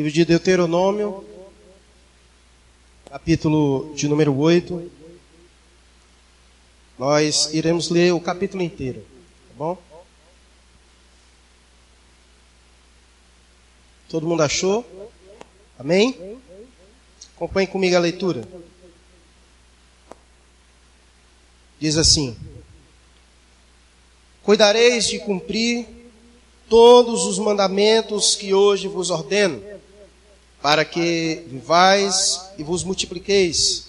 Livro de Deuteronômio, capítulo de número 8. Nós iremos ler o capítulo inteiro, tá bom? Todo mundo achou? Amém? Acompanhe comigo a leitura. Diz assim: Cuidareis de cumprir todos os mandamentos que hoje vos ordeno, para que vivais e vos multipliqueis,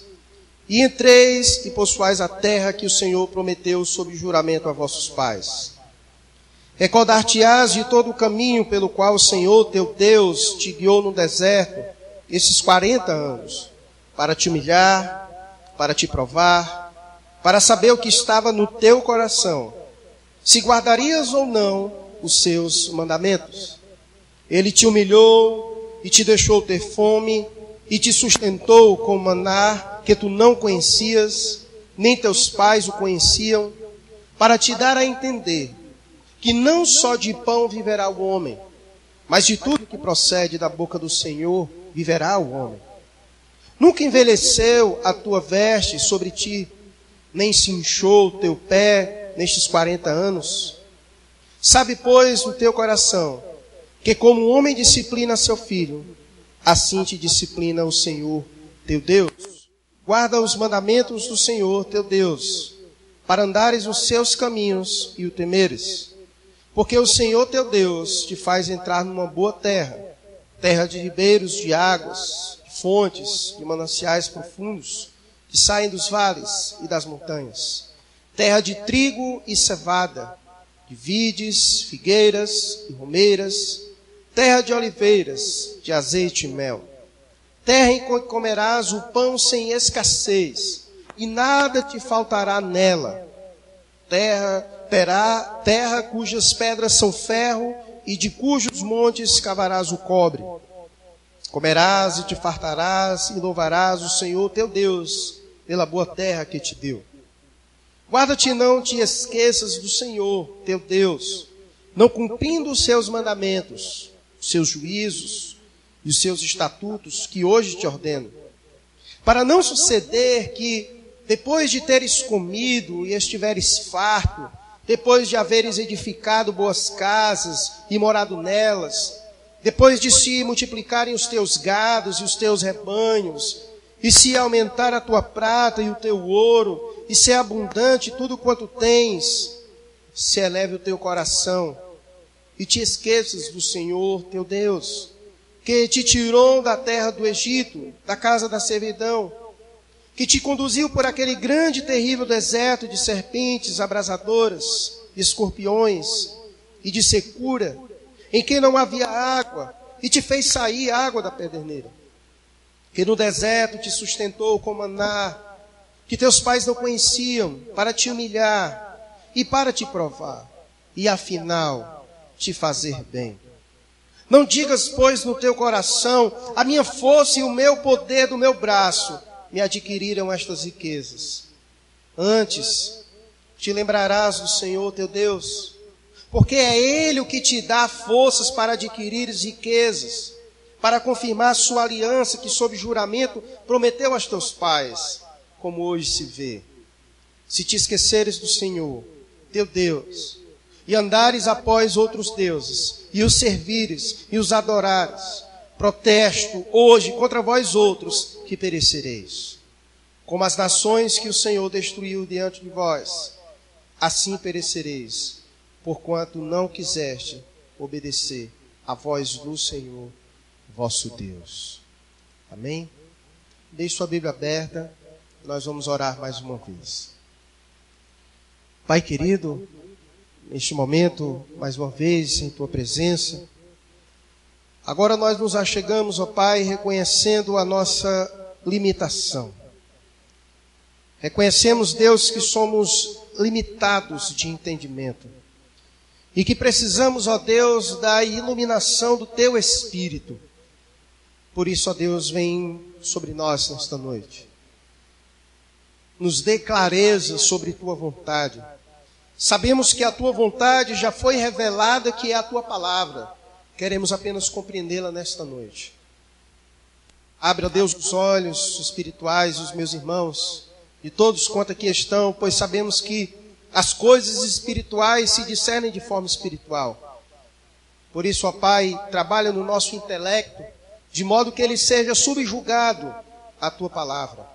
e entreis e possuais a terra que o Senhor prometeu sob juramento a vossos pais. Recordar-te-ás de todo o caminho pelo qual o Senhor teu Deus te guiou no deserto esses quarenta anos, para te humilhar, para te provar, para saber o que estava no teu coração, se guardarias ou não os seus mandamentos. Ele te humilhou e te deixou ter fome e te sustentou com maná que tu não conhecias, nem teus pais o conheciam, para te dar a entender que não só de pão viverá o homem, mas de tudo que procede da boca do Senhor viverá o homem. Nunca envelheceu a tua veste sobre ti, nem se inchou o teu pé nestes quarenta anos. Sabe, pois, no teu coração, que como um homem disciplina seu filho, assim te disciplina o Senhor teu Deus. Guarda os mandamentos do Senhor teu Deus, para andares nos seus caminhos e o temeres. Porque o Senhor teu Deus te faz entrar numa boa terra, terra de ribeiros de águas, de fontes, de mananciais profundos, que saem dos vales e das montanhas, terra de trigo e cevada, de vides, figueiras e romeiras, terra de oliveiras, de azeite e mel. Terra em que comerás o pão sem escassez, e nada te faltará nela. Terra terá terra cujas pedras são ferro, e de cujos montes cavarás o cobre. Comerás e te fartarás, e louvarás o Senhor teu Deus pela boa terra que te deu. Guarda-te não te esqueças do Senhor, teu Deus, não cumprindo os seus mandamentos, os seus juízos e os seus estatutos que hoje te ordeno. Para não suceder que, depois de teres comido e estiveres farto, depois de haveres edificado boas casas e morado nelas, depois de se multiplicarem os teus gados e os teus rebanhos, e se aumentar a tua prata e o teu ouro, e ser abundante tudo quanto tens, se eleve o teu coração e te esqueças do Senhor teu Deus, que te tirou da terra do Egito, da casa da servidão, que te conduziu por aquele grande e terrível deserto de serpentes abrasadoras, de escorpiões e de secura, em que não havia água, e te fez sair água da pederneira que no deserto te sustentou com maná, que teus pais não conheciam, para te humilhar e para te provar, e afinal te fazer bem. Não digas, pois, no teu coração, a minha força e o meu poder do meu braço me adquiriram estas riquezas. Antes, te lembrarás do Senhor teu Deus, porque é Ele o que te dá forças para adquirir riquezas para confirmar sua aliança que, sob juramento, prometeu aos teus pais, como hoje se vê. Se te esqueceres do Senhor, teu Deus, e andares após outros deuses, e os servires e os adorares, protesto hoje contra vós outros, que perecereis. Como as nações que o Senhor destruiu diante de vós, assim perecereis, porquanto não quiseste obedecer à voz do Senhor vosso Deus. Amém? Deixe sua Bíblia aberta, nós vamos orar mais uma vez. Pai querido, neste momento, mais uma vez, em tua presença, agora nós nos achegamos, ó Pai, reconhecendo a nossa limitação. Reconhecemos, Deus, que somos limitados de entendimento. E que precisamos, ó Deus, da iluminação do teu Espírito por isso, ó Deus, vem sobre nós nesta noite. Nos dê clareza sobre tua vontade. Sabemos que a tua vontade já foi revelada, que é a tua palavra. Queremos apenas compreendê-la nesta noite. Abre, ó Deus, os olhos espirituais dos meus irmãos, de todos quanto aqui estão, pois sabemos que as coisas espirituais se discernem de forma espiritual. Por isso, ó Pai, trabalha no nosso intelecto, de modo que ele seja subjugado à tua palavra.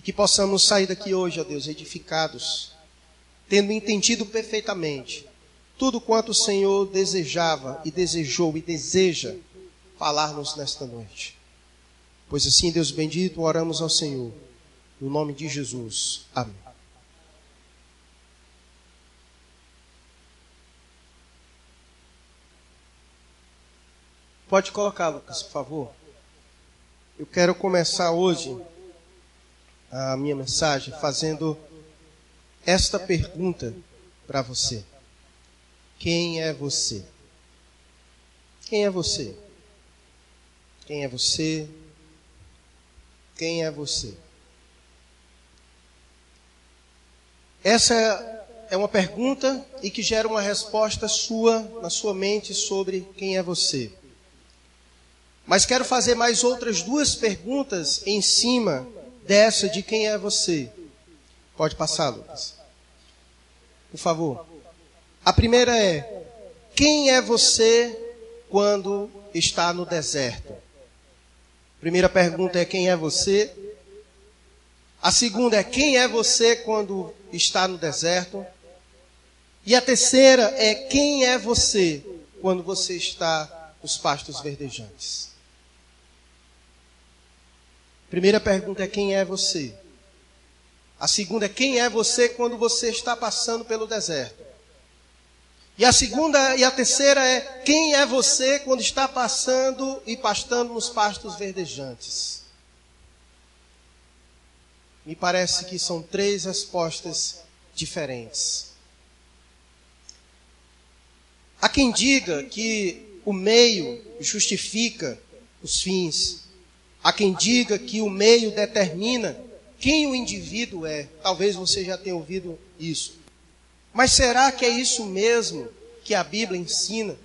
E que possamos sair daqui hoje, ó Deus, edificados, tendo entendido perfeitamente tudo quanto o Senhor desejava e desejou e deseja falar-nos nesta noite. Pois assim, Deus bendito, oramos ao Senhor, no nome de Jesus. Amém. Pode colocar, Lucas, por favor. Eu quero começar hoje a minha mensagem fazendo esta pergunta para você. Quem é você? Quem é você? Quem é você? Quem é você? Essa é uma pergunta e que gera uma resposta sua na sua mente sobre quem é você. Mas quero fazer mais outras duas perguntas em cima dessa de quem é você. Pode passar, Lucas. Por favor. A primeira é: quem é você quando está no deserto? Primeira pergunta é: quem é você? A segunda é: quem é você quando está no deserto? E a terceira é: quem é você quando você está nos pastos verdejantes? Primeira pergunta é: quem é você? A segunda é: quem é você quando você está passando pelo deserto? E a segunda e a terceira é: quem é você quando está passando e pastando nos pastos verdejantes? Me parece que são três respostas diferentes. Há quem diga que o meio justifica os fins. Há quem diga que o meio determina quem o indivíduo é. Talvez você já tenha ouvido isso. Mas será que é isso mesmo que a Bíblia ensina?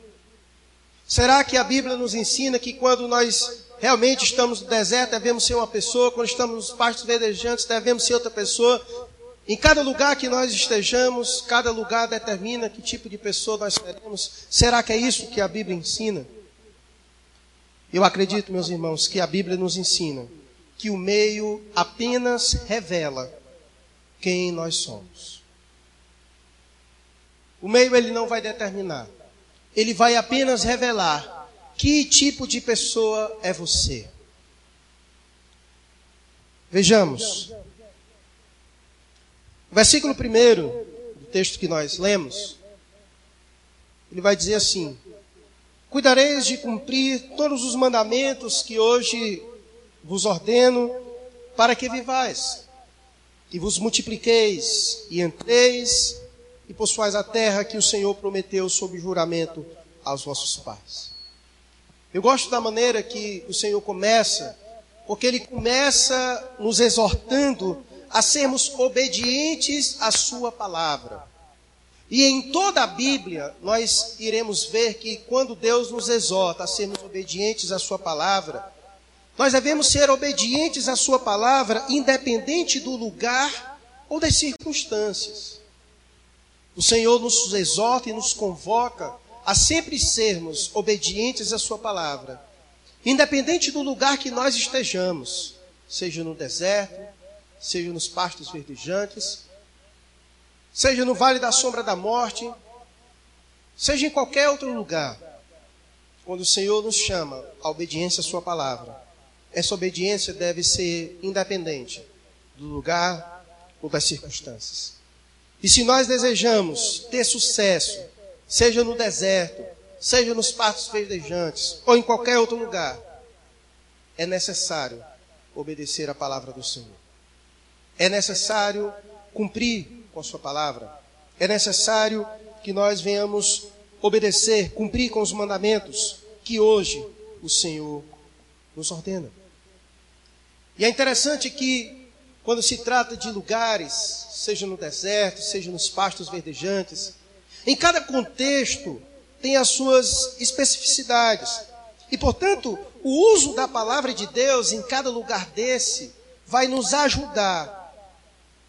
Será que a Bíblia nos ensina que quando nós realmente estamos no deserto devemos ser uma pessoa, quando estamos nos pastos verdejantes devemos ser outra pessoa? Em cada lugar que nós estejamos, cada lugar determina que tipo de pessoa nós seremos. Será que é isso que a Bíblia ensina? Eu acredito, meus irmãos, que a Bíblia nos ensina que o meio apenas revela quem nós somos. O meio ele não vai determinar. Ele vai apenas revelar que tipo de pessoa é você. Vejamos. O versículo primeiro do texto que nós lemos, ele vai dizer assim: Cuidareis de cumprir todos os mandamentos que hoje vos ordeno, para que vivais, e vos multipliqueis, e entreis e possuais a terra que o Senhor prometeu sob juramento aos vossos pais. Eu gosto da maneira que o Senhor começa, porque ele começa nos exortando a sermos obedientes à sua palavra. E em toda a Bíblia, nós iremos ver que quando Deus nos exorta a sermos obedientes à sua palavra, nós devemos ser obedientes à sua palavra, independente do lugar ou das circunstâncias. O Senhor nos exorta e nos convoca a sempre sermos obedientes à Sua palavra, independente do lugar que nós estejamos, seja no deserto, seja nos pastos verdejantes, seja no vale da sombra da morte, seja em qualquer outro lugar. Quando o Senhor nos chama à obediência à Sua palavra, essa obediência deve ser independente do lugar ou das circunstâncias. E se nós desejamos ter sucesso, seja no deserto, seja nos pastos verdejantes ou em qualquer outro lugar, é necessário obedecer a palavra do Senhor. É necessário cumprir com a sua palavra. É necessário que nós venhamos obedecer, cumprir com os mandamentos que hoje o Senhor nos ordena. E é interessante que quando se trata de lugares, seja no deserto, seja nos pastos verdejantes, em cada contexto tem as suas especificidades. E, portanto, o uso da palavra de Deus em cada lugar desse vai nos ajudar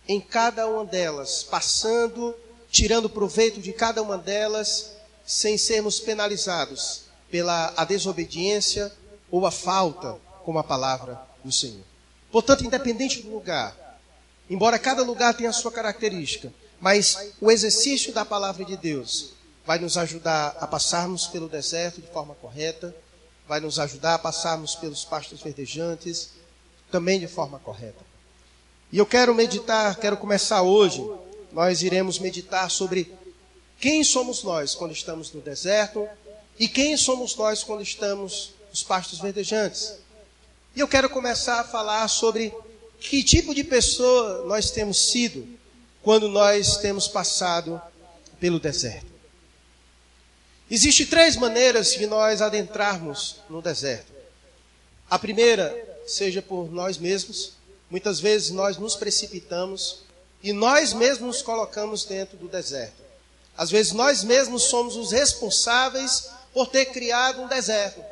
em cada uma delas, passando, tirando proveito de cada uma delas, sem sermos penalizados pela a desobediência ou a falta com a palavra do Senhor. Portanto, independente do lugar, embora cada lugar tenha a sua característica, mas o exercício da palavra de Deus vai nos ajudar a passarmos pelo deserto de forma correta, vai nos ajudar a passarmos pelos pastos verdejantes também de forma correta. E eu quero meditar, quero começar hoje. Nós iremos meditar sobre quem somos nós quando estamos no deserto e quem somos nós quando estamos nos pastos verdejantes. E eu quero começar a falar sobre que tipo de pessoa nós temos sido quando nós temos passado pelo deserto. Existem três maneiras de nós adentrarmos no deserto. A primeira, seja por nós mesmos, muitas vezes nós nos precipitamos e nós mesmos nos colocamos dentro do deserto. Às vezes nós mesmos somos os responsáveis por ter criado um deserto.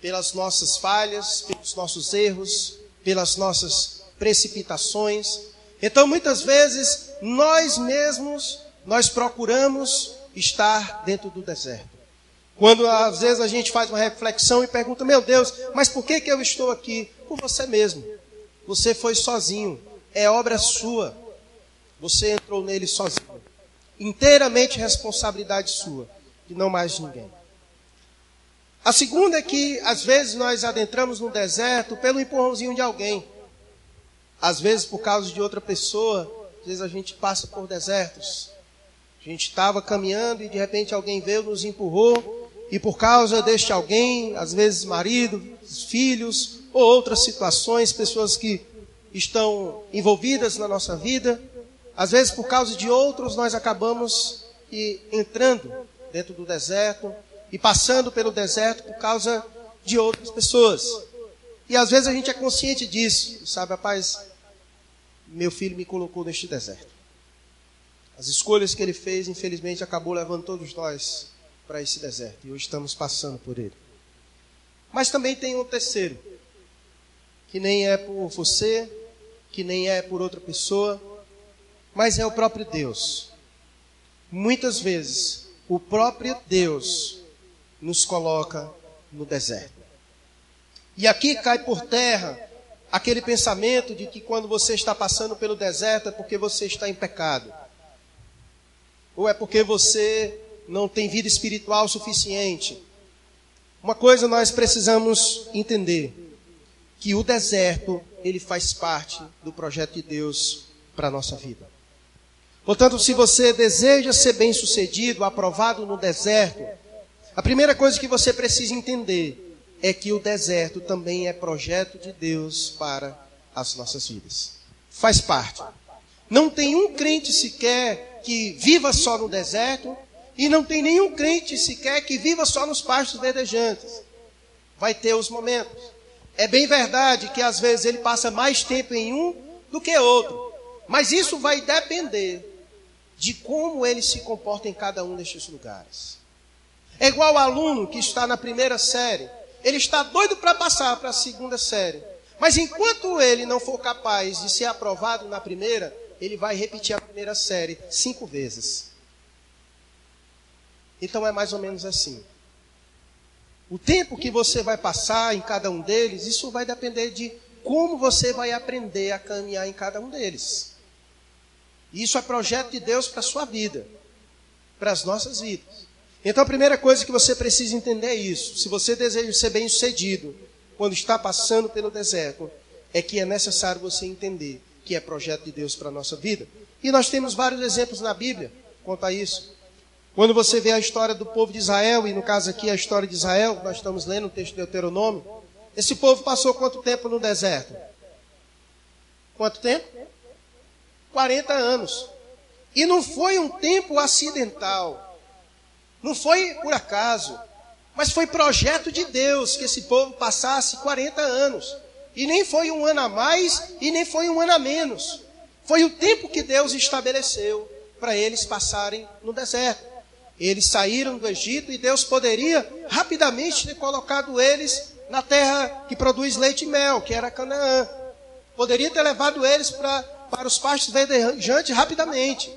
Pelas nossas falhas, pelos nossos erros, pelas nossas precipitações. Então muitas vezes nós mesmos nós procuramos estar dentro do deserto. Quando às vezes a gente faz uma reflexão e pergunta: Meu Deus, mas por que, que eu estou aqui? Por você mesmo. Você foi sozinho. É obra sua. Você entrou nele sozinho. Inteiramente responsabilidade sua. E não mais ninguém. A segunda é que, às vezes, nós adentramos no deserto pelo empurrãozinho de alguém. Às vezes, por causa de outra pessoa. Às vezes, a gente passa por desertos. A gente estava caminhando e de repente alguém veio, nos empurrou, e por causa deste alguém, às vezes marido, filhos, ou outras situações, pessoas que estão envolvidas na nossa vida, às vezes por causa de outros, nós acabamos entrando dentro do deserto e passando pelo deserto por causa de outras pessoas. E às vezes a gente é consciente disso, sabe, rapaz, meu filho me colocou neste deserto. As escolhas que ele fez, infelizmente, acabou levando todos nós para esse deserto. E hoje estamos passando por ele. Mas também tem um terceiro, que nem é por você, que nem é por outra pessoa, mas é o próprio Deus. Muitas vezes, o próprio Deus nos coloca no deserto. E aqui cai por terra aquele pensamento de que quando você está passando pelo deserto é porque você está em pecado ou é porque você não tem vida espiritual suficiente. Uma coisa nós precisamos entender, que o deserto, ele faz parte do projeto de Deus para a nossa vida. Portanto, se você deseja ser bem-sucedido, aprovado no deserto, a primeira coisa que você precisa entender é que o deserto também é projeto de Deus para as nossas vidas. Faz parte. Não tem um crente sequer que viva só no deserto, e não tem nenhum crente sequer que viva só nos pastos verdejantes. Vai ter os momentos. É bem verdade que às vezes ele passa mais tempo em um do que outro, mas isso vai depender de como ele se comporta em cada um destes lugares. É igual o aluno que está na primeira série, ele está doido para passar para a segunda série, mas enquanto ele não for capaz de ser aprovado na primeira, ele vai repetir a primeira série cinco vezes. Então é mais ou menos assim. O tempo que você vai passar em cada um deles, isso vai depender de como você vai aprender a caminhar em cada um deles. Isso é projeto de Deus para a sua vida, para as nossas vidas. Então a primeira coisa que você precisa entender é isso. Se você deseja ser bem sucedido quando está passando pelo deserto, é que é necessário você entender que é projeto de Deus para a nossa vida. E nós temos vários exemplos na Bíblia quanto a isso. Quando você vê a história do povo de Israel, e no caso aqui a história de Israel, nós estamos lendo o texto de Deuteronômio, esse povo passou quanto tempo no deserto? Quanto tempo? 40 anos. E não foi um tempo acidental. Não foi por acaso. Mas foi projeto de Deus que esse povo passasse 40 anos. E nem foi um ano a mais e nem foi um ano a menos. Foi o tempo que Deus estabeleceu para eles passarem no deserto. Eles saíram do Egito e Deus poderia rapidamente ter colocado eles na terra que produz leite e mel, que era Canaã. Poderia ter levado eles para, para os pastos verdejantes rapidamente.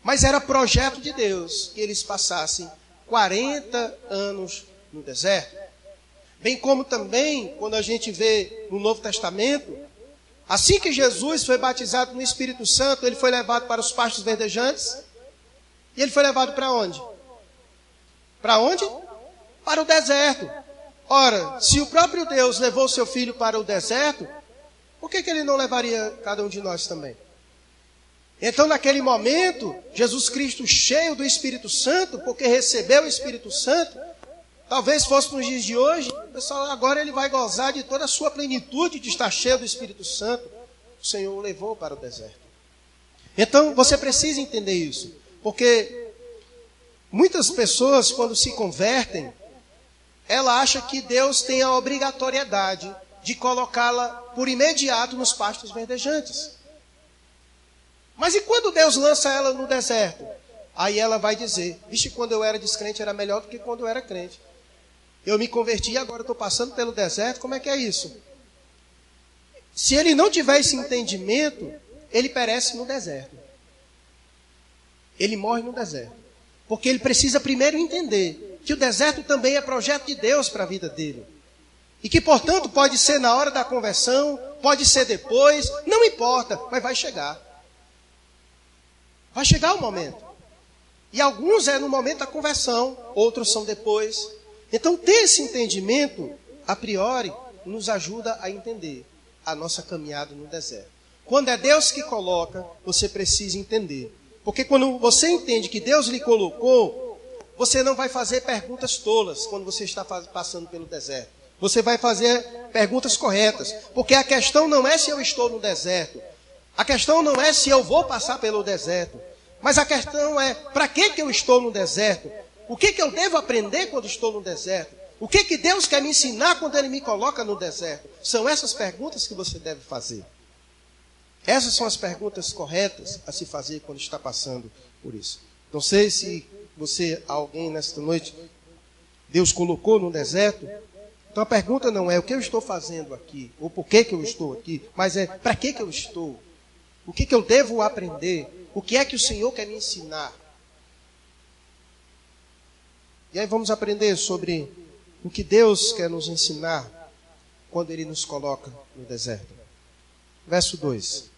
Mas era projeto de Deus que eles passassem 40 anos no deserto. Bem como também, quando a gente vê no Novo Testamento, assim que Jesus foi batizado no Espírito Santo, ele foi levado para os pastos verdejantes. E ele foi levado para onde? Para onde? Para o deserto. Ora, se o próprio Deus levou seu filho para o deserto, por que, que ele não levaria cada um de nós também? Então, naquele momento, Jesus Cristo, cheio do Espírito Santo, porque recebeu o Espírito Santo, talvez fosse nos dias de hoje, pessoal, agora ele vai gozar de toda a sua plenitude de estar cheio do Espírito Santo. O Senhor o levou para o deserto. Então, você precisa entender isso, porque muitas pessoas, quando se convertem, ela acha que Deus tem a obrigatoriedade de colocá-la por imediato nos pastos verdejantes. Mas e quando Deus lança ela no deserto? Aí ela vai dizer: Vixe, quando eu era descrente era melhor do que quando eu era crente. Eu me converti e agora estou passando pelo deserto, como é que é isso? Se ele não tiver esse entendimento, ele perece no deserto. Ele morre no deserto. Porque ele precisa primeiro entender que o deserto também é projeto de Deus para a vida dele. E que, portanto, pode ser na hora da conversão, pode ser depois, não importa, mas vai chegar. Vai chegar o momento. E alguns é no momento da conversão, outros são depois. Então, ter esse entendimento, a priori, nos ajuda a entender a nossa caminhada no deserto. Quando é Deus que coloca, você precisa entender. Porque quando você entende que Deus lhe colocou, você não vai fazer perguntas tolas quando você está passando pelo deserto. Você vai fazer perguntas corretas. Porque a questão não é se eu estou no deserto. A questão não é se eu vou passar pelo deserto, mas a questão é para que, que eu estou no deserto? O que, que eu devo aprender quando estou no deserto? O que, que Deus quer me ensinar quando Ele me coloca no deserto? São essas perguntas que você deve fazer. Essas são as perguntas corretas a se fazer quando está passando por isso. Não sei se você, alguém nesta noite, Deus colocou no deserto. Então a pergunta não é o que eu estou fazendo aqui, ou por que, que eu estou aqui, mas é para que, que eu estou. O que, que eu devo aprender? O que é que o Senhor quer me ensinar? E aí vamos aprender sobre o que Deus quer nos ensinar quando Ele nos coloca no deserto. Verso 2.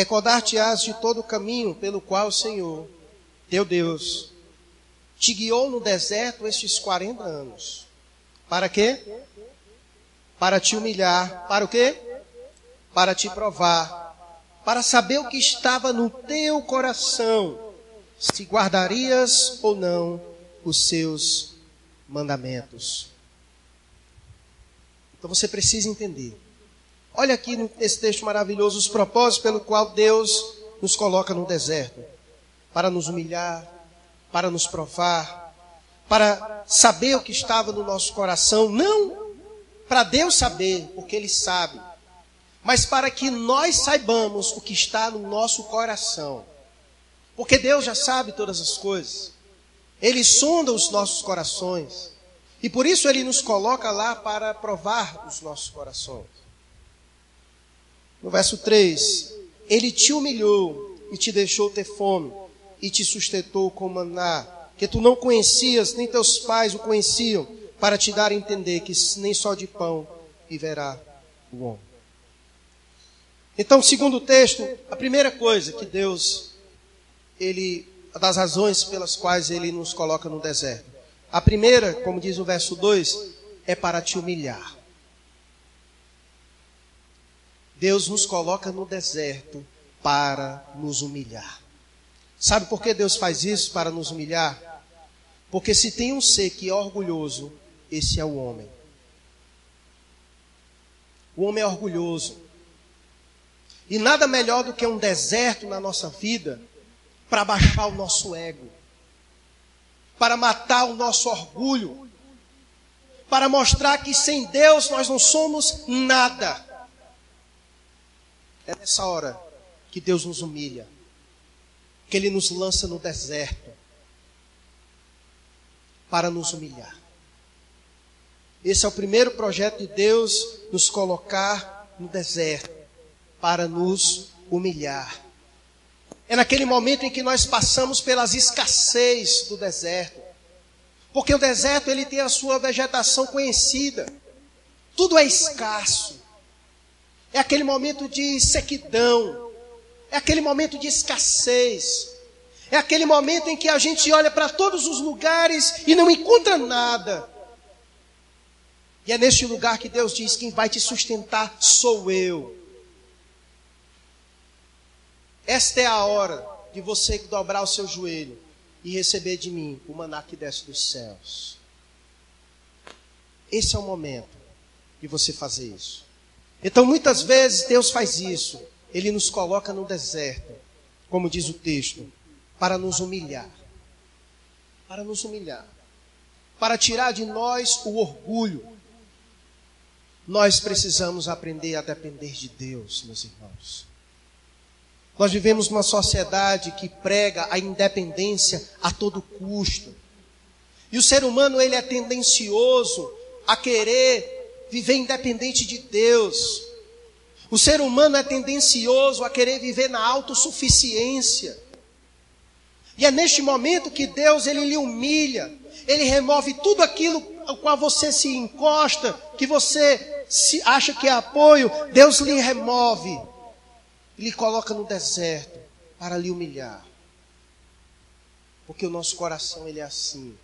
Recordar-te-ás de todo o caminho pelo qual o Senhor, teu Deus, te guiou no deserto estes 40 anos. Para quê? Para te humilhar. Para o quê? Para te provar. Para saber o que estava no teu coração. Se guardarias ou não os seus mandamentos. Então você precisa entender Olha aqui nesse texto maravilhoso os propósitos pelo qual Deus nos coloca no deserto. Para nos humilhar, para nos provar, para saber o que estava no nosso coração, não para Deus saber, porque Ele sabe, mas para que nós saibamos o que está no nosso coração, porque Deus já sabe todas as coisas, Ele sonda os nossos corações, e por isso Ele nos coloca lá para provar os nossos corações. No verso 3, ele te humilhou e te deixou ter fome e te sustentou com maná, que tu não conhecias, nem teus pais o conheciam, para te dar a entender que nem só de pão viverá o homem. Então, segundo o texto, a primeira coisa que Deus, ele, das razões pelas quais ele nos coloca no deserto. A primeira, como diz o verso 2, é para te humilhar. Deus nos coloca no deserto para nos humilhar. Sabe por que Deus faz isso para nos humilhar? Porque se tem um ser que é orgulhoso, esse é o homem. O homem é orgulhoso. E nada melhor do que um deserto na nossa vida para baixar o nosso ego, para matar o nosso orgulho, para mostrar que sem Deus nós não somos nada. É nessa hora que Deus nos humilha, que Ele nos lança no deserto para nos humilhar. Esse é o primeiro projeto de Deus, nos colocar no deserto para nos humilhar. É naquele momento em que nós passamos pelas escassez do deserto. Porque o deserto ele tem a sua vegetação conhecida. Tudo é escasso. É aquele momento de sequidão. É aquele momento de escassez. É aquele momento em que a gente olha para todos os lugares e não encontra nada. E é neste lugar que Deus diz: quem vai te sustentar sou eu. Esta é a hora de você dobrar o seu joelho e receber de mim o maná que desce dos céus. Esse é o momento de você fazer isso. Então, muitas vezes, Deus faz isso. Ele nos coloca no deserto, como diz o texto, para nos humilhar. Para nos humilhar. Para tirar de nós o orgulho. Nós precisamos aprender a depender de Deus, meus irmãos. Nós vivemos numa sociedade que prega a independência a todo custo. E o ser humano ele é tendencioso a querer viver independente de Deus. O ser humano é tendencioso a querer viver na autossuficiência. E é neste momento que Deus ele lhe humilha. Ele remove tudo aquilo ao qual você se encosta, que você se acha que é apoio, Deus lhe remove lhe coloca no deserto para lhe humilhar. Porque o nosso coração ele é assim.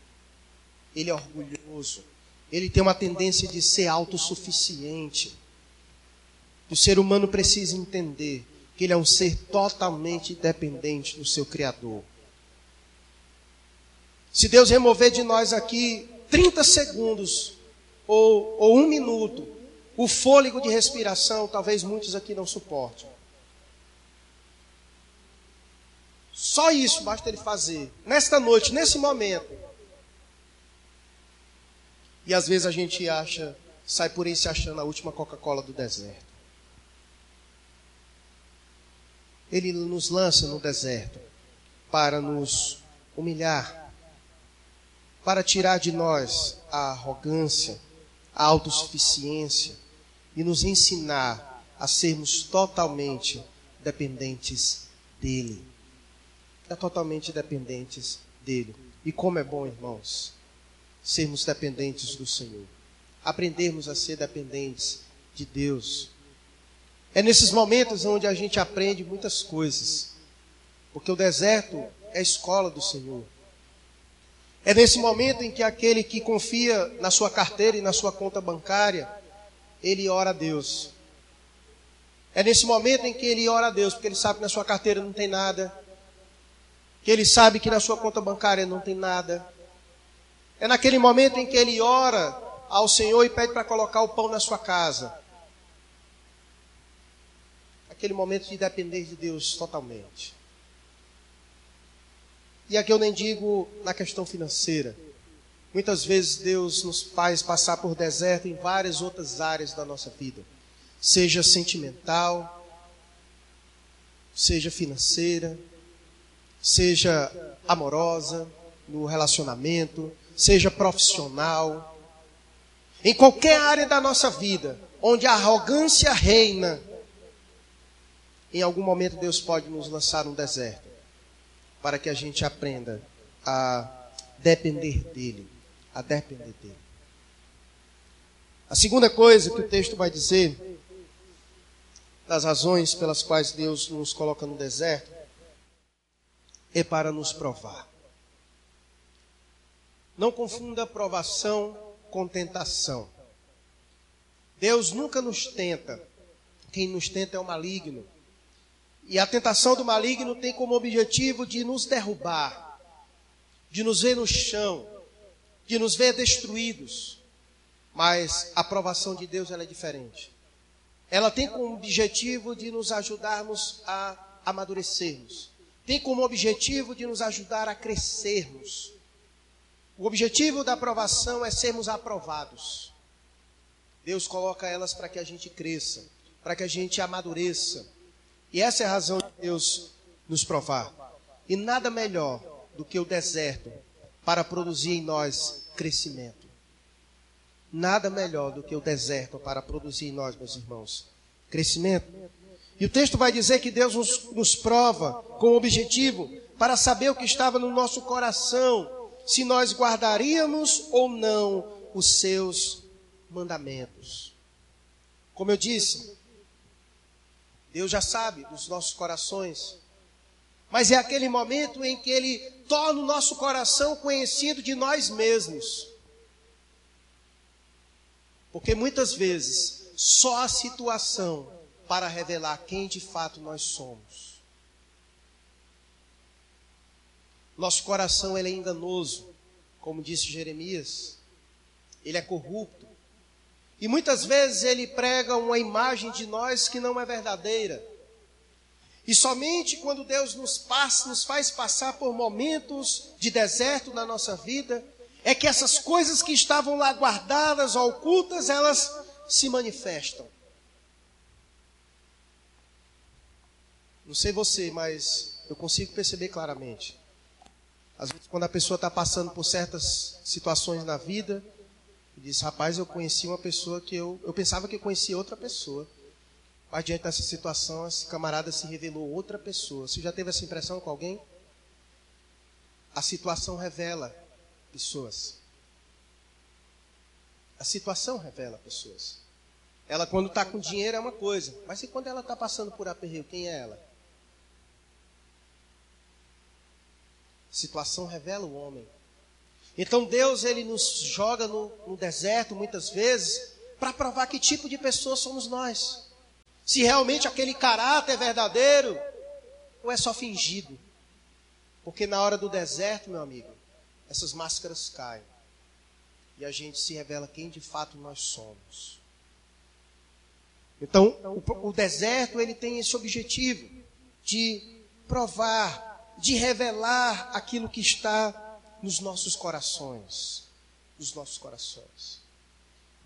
Ele é orgulhoso. Ele tem uma tendência de ser autossuficiente. O ser humano precisa entender que ele é um ser totalmente dependente do seu Criador. Se Deus remover de nós aqui 30 segundos ou, ou um minuto, o fôlego de respiração, talvez muitos aqui não suportem. Só isso basta ele fazer. Nesta noite, nesse momento. E às vezes a gente acha, sai por aí se achando a última Coca-Cola do deserto. Ele nos lança no deserto para nos humilhar, para tirar de nós a arrogância, a autossuficiência e nos ensinar a sermos totalmente dependentes dele é totalmente dependentes dele. E como é bom, irmãos, sermos dependentes do Senhor. Aprendermos a ser dependentes de Deus. É nesses momentos onde a gente aprende muitas coisas. Porque o deserto é a escola do Senhor. É nesse momento em que aquele que confia na sua carteira e na sua conta bancária, ele ora a Deus. É nesse momento em que ele ora a Deus, porque ele sabe que na sua carteira não tem nada, que ele sabe que na sua conta bancária não tem nada. É naquele momento em que ele ora ao Senhor e pede para colocar o pão na sua casa. Aquele momento de depender de Deus totalmente. E aqui eu nem digo na questão financeira. Muitas vezes Deus nos faz passar por deserto em várias outras áreas da nossa vida, seja sentimental, seja financeira, seja amorosa, no relacionamento, seja profissional, em qualquer área da nossa vida, onde a arrogância reina, em algum momento Deus pode nos lançar no deserto, para que a gente aprenda a depender dEle, a depender dEle. A segunda coisa que o texto vai dizer, das razões pelas quais Deus nos coloca no deserto, é para nos provar. Não confunda provação com tentação. Deus nunca nos tenta. Quem nos tenta é o maligno. E a tentação do maligno tem como objetivo de nos derrubar, de nos ver no chão, de nos ver destruídos. Mas a provação de Deus é diferente. Ela tem como objetivo de nos ajudarmos a amadurecermos tem como objetivo de nos ajudar a crescermos. O objetivo da aprovação é sermos aprovados. Deus coloca elas para que a gente cresça, para que a gente amadureça. E essa é a razão de Deus nos provar. E nada melhor do que o deserto para produzir em nós crescimento. Nada melhor do que o deserto para produzir em nós, meus irmãos, crescimento. E o texto vai dizer que Deus nos, nos prova com o objetivo para saber o que estava no nosso coração, se nós guardaríamos ou não os seus mandamentos. Como eu disse, Deus já sabe dos nossos corações, mas é aquele momento em que Ele torna o nosso coração conhecido de nós mesmos. Porque muitas vezes só a situação para revelar quem de fato nós somos. Nosso coração ele é enganoso, como disse Jeremias. Ele é corrupto. E muitas vezes ele prega uma imagem de nós que não é verdadeira. E somente quando Deus nos, passa, nos faz passar por momentos de deserto na nossa vida, é que essas coisas que estavam lá guardadas, ocultas, elas se manifestam. Não sei você, mas eu consigo perceber claramente. Às vezes, quando a pessoa está passando por certas situações na vida, diz: Rapaz, eu conheci uma pessoa que eu, eu pensava que eu conhecia outra pessoa. Mas diante dessa situação, esse camarada se revelou outra pessoa. Você já teve essa impressão com alguém? A situação revela pessoas. A situação revela pessoas. Ela, quando está com dinheiro, é uma coisa. Mas e quando ela está passando por aperreio, quem é ela? Situação revela o homem. Então Deus ele nos joga no, no deserto muitas vezes para provar que tipo de pessoa somos nós. Se realmente aquele caráter é verdadeiro ou é só fingido. Porque na hora do deserto, meu amigo, essas máscaras caem. E a gente se revela quem de fato nós somos. Então, o, o deserto ele tem esse objetivo de provar de revelar aquilo que está nos nossos corações. Nos nossos corações.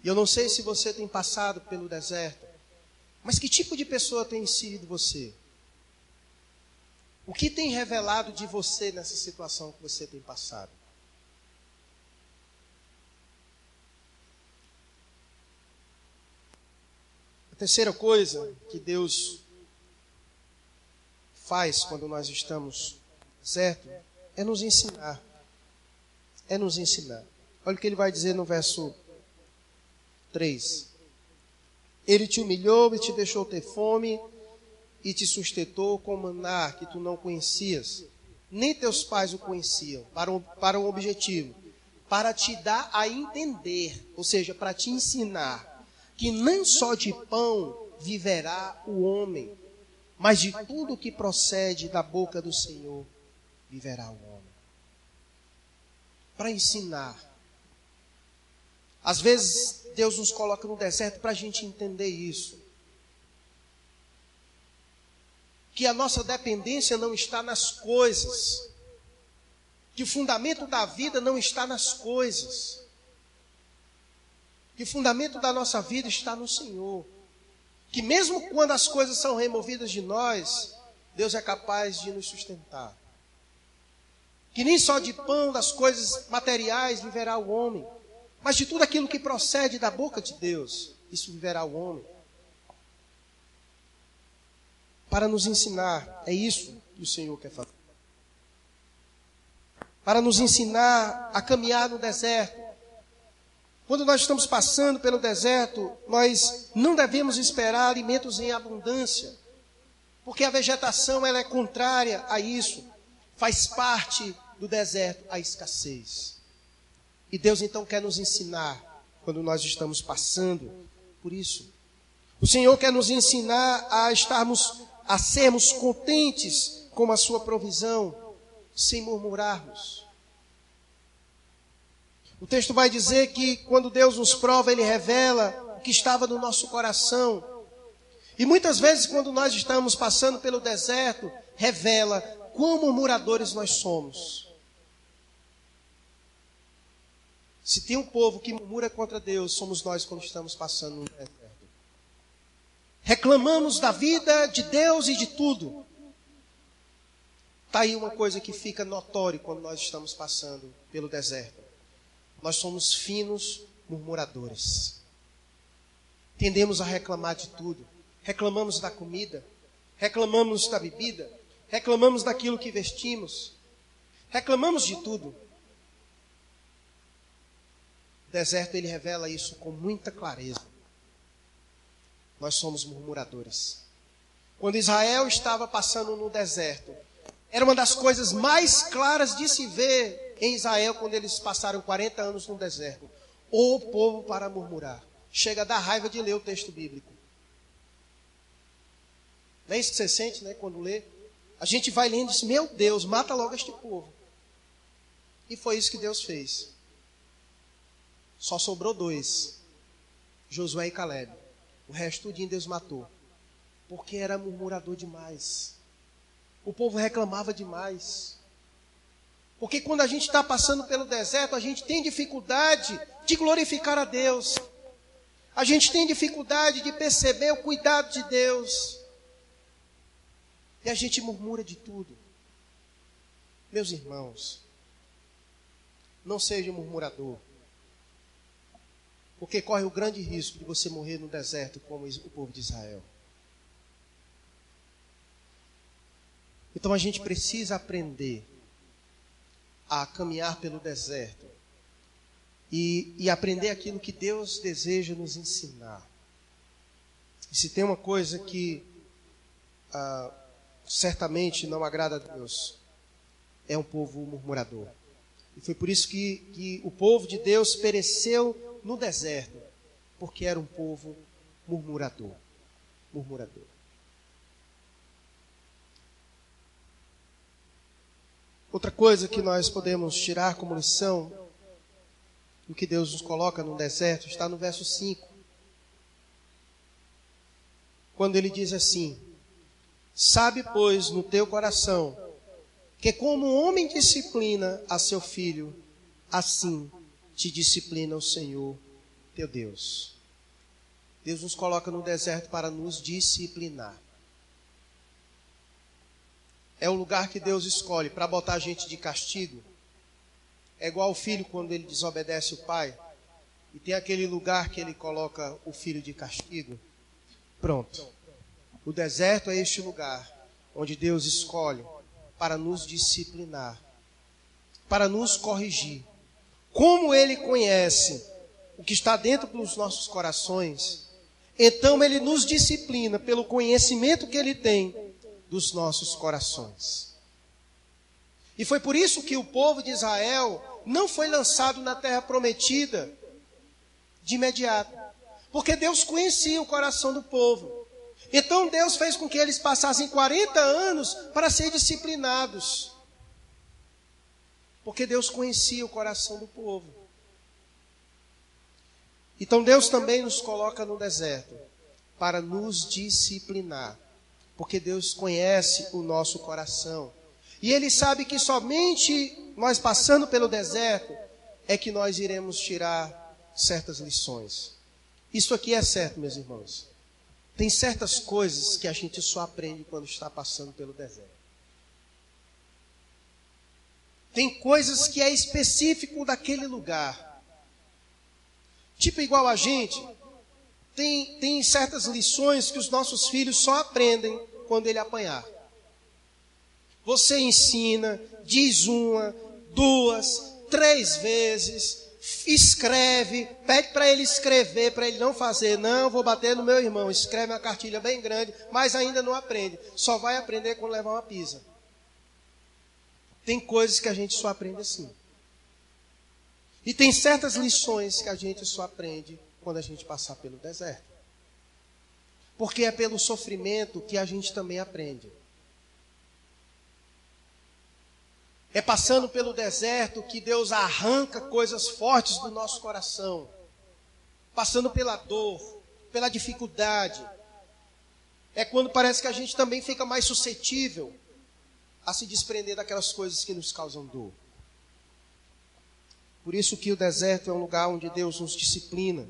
E eu não sei se você tem passado pelo deserto, mas que tipo de pessoa tem sido você? O que tem revelado de você nessa situação que você tem passado? A terceira coisa que Deus faz quando nós estamos certo? É nos ensinar. É nos ensinar. Olha o que ele vai dizer no verso 3. Ele te humilhou e te deixou ter fome e te sustentou com maná que tu não conhecias. Nem teus pais o conheciam, para um, para um objetivo, para te dar a entender, ou seja, para te ensinar, que nem só de pão viverá o homem, mas de tudo que procede da boca do Senhor viverá o homem. Para ensinar. Às vezes, Deus nos coloca no deserto para a gente entender isso. Que a nossa dependência não está nas coisas. Que o fundamento da vida não está nas coisas. Que o fundamento da nossa vida está no Senhor. Que mesmo quando as coisas são removidas de nós, Deus é capaz de nos sustentar que nem só de pão, das coisas materiais viverá o homem, mas de tudo aquilo que procede da boca de Deus, isso viverá o homem. Para nos ensinar, é isso que o Senhor quer fazer. Para nos ensinar a caminhar no deserto. Quando nós estamos passando pelo deserto, nós não devemos esperar alimentos em abundância, porque a vegetação ela é contrária a isso faz parte do deserto a escassez. E Deus então quer nos ensinar quando nós estamos passando por isso. O Senhor quer nos ensinar a estarmos, a sermos contentes com a sua provisão, sem murmurarmos. O texto vai dizer que quando Deus nos prova, Ele revela o que estava no nosso coração. E muitas vezes, quando nós estamos passando pelo deserto, revela quão murmuradores nós somos. Se tem um povo que murmura contra Deus, somos nós quando estamos passando no deserto. Reclamamos da vida, de Deus e de tudo. Está aí uma coisa que fica notória quando nós estamos passando pelo deserto. Nós somos finos murmuradores. Tendemos a reclamar de tudo. Reclamamos da comida, reclamamos da bebida, reclamamos daquilo que vestimos, reclamamos de tudo. O deserto ele revela isso com muita clareza. Nós somos murmuradores. Quando Israel estava passando no deserto, era uma das coisas mais claras de se ver em Israel quando eles passaram 40 anos no deserto. O povo para murmurar. Chega a dar raiva de ler o texto bíblico. Não é isso que você sente, né, quando lê? A gente vai lendo e diz: Meu Deus, mata logo este povo. E foi isso que Deus fez. Só sobrou dois: Josué e Caleb. O resto tudinho Deus matou. Porque era murmurador demais. O povo reclamava demais. Porque quando a gente está passando pelo deserto, a gente tem dificuldade de glorificar a Deus. A gente tem dificuldade de perceber o cuidado de Deus. E a gente murmura de tudo. Meus irmãos, não seja murmurador. Porque corre o grande risco de você morrer no deserto como o povo de Israel. Então a gente precisa aprender a caminhar pelo deserto e, e aprender aquilo que Deus deseja nos ensinar. E se tem uma coisa que ah, certamente não agrada a Deus, é um povo murmurador. E foi por isso que, que o povo de Deus pereceu no deserto, porque era um povo murmurador. Murmurador. Outra coisa que nós podemos tirar como lição do que Deus nos coloca no deserto está no verso 5. Quando ele diz assim: Sabe, pois, no teu coração, que como um homem disciplina a seu filho, assim te disciplina o Senhor teu Deus. Deus nos coloca no deserto para nos disciplinar é o lugar que Deus escolhe para botar a gente de castigo. É igual o filho quando ele desobedece o pai. E tem aquele lugar que ele coloca o filho de castigo. Pronto. O deserto é este lugar onde Deus escolhe para nos disciplinar, para nos corrigir. Como ele conhece o que está dentro dos nossos corações, então ele nos disciplina pelo conhecimento que ele tem dos nossos corações. E foi por isso que o povo de Israel não foi lançado na terra prometida de imediato, porque Deus conhecia o coração do povo. Então Deus fez com que eles passassem 40 anos para ser disciplinados. Porque Deus conhecia o coração do povo. Então Deus também nos coloca no deserto para nos disciplinar porque Deus conhece o nosso coração. E Ele sabe que somente nós passando pelo deserto é que nós iremos tirar certas lições. Isso aqui é certo, meus irmãos. Tem certas coisas que a gente só aprende quando está passando pelo deserto. Tem coisas que é específico daquele lugar. Tipo igual a gente, tem, tem certas lições que os nossos filhos só aprendem quando ele apanhar. Você ensina, diz uma, duas, três vezes, escreve, pede para ele escrever, para ele não fazer, não, vou bater no meu irmão, escreve uma cartilha bem grande, mas ainda não aprende. Só vai aprender quando levar uma pisa. Tem coisas que a gente só aprende assim. E tem certas lições que a gente só aprende quando a gente passar pelo deserto. Porque é pelo sofrimento que a gente também aprende. É passando pelo deserto que Deus arranca coisas fortes do nosso coração. Passando pela dor, pela dificuldade. É quando parece que a gente também fica mais suscetível a se desprender daquelas coisas que nos causam dor. Por isso que o deserto é um lugar onde Deus nos disciplina.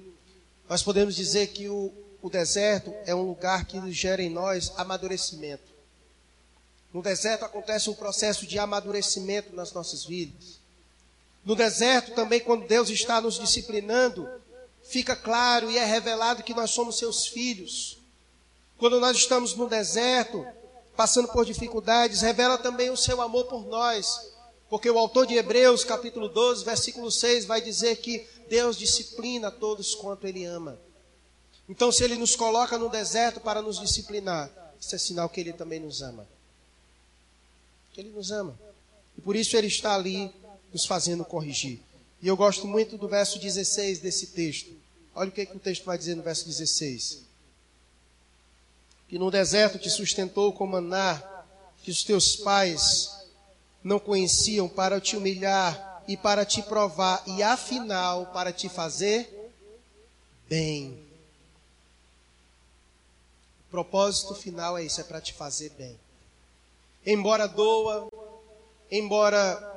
Nós podemos dizer que o, o deserto é um lugar que gera em nós amadurecimento. No deserto acontece um processo de amadurecimento nas nossas vidas. No deserto também, quando Deus está nos disciplinando, fica claro e é revelado que nós somos seus filhos. Quando nós estamos no deserto, passando por dificuldades, revela também o seu amor por nós. Porque o autor de Hebreus, capítulo 12, versículo 6, vai dizer que Deus disciplina todos quanto Ele ama. Então, se Ele nos coloca no deserto para nos disciplinar, isso é sinal que Ele também nos ama. Ele nos ama. E por isso Ele está ali nos fazendo corrigir. E eu gosto muito do verso 16 desse texto. Olha o que, que o texto vai dizer no verso 16. Que no deserto te sustentou com maná, que os teus pais não conheciam para te humilhar e para te provar, e afinal para te fazer bem. O propósito final é isso, é para te fazer bem. Embora doa, embora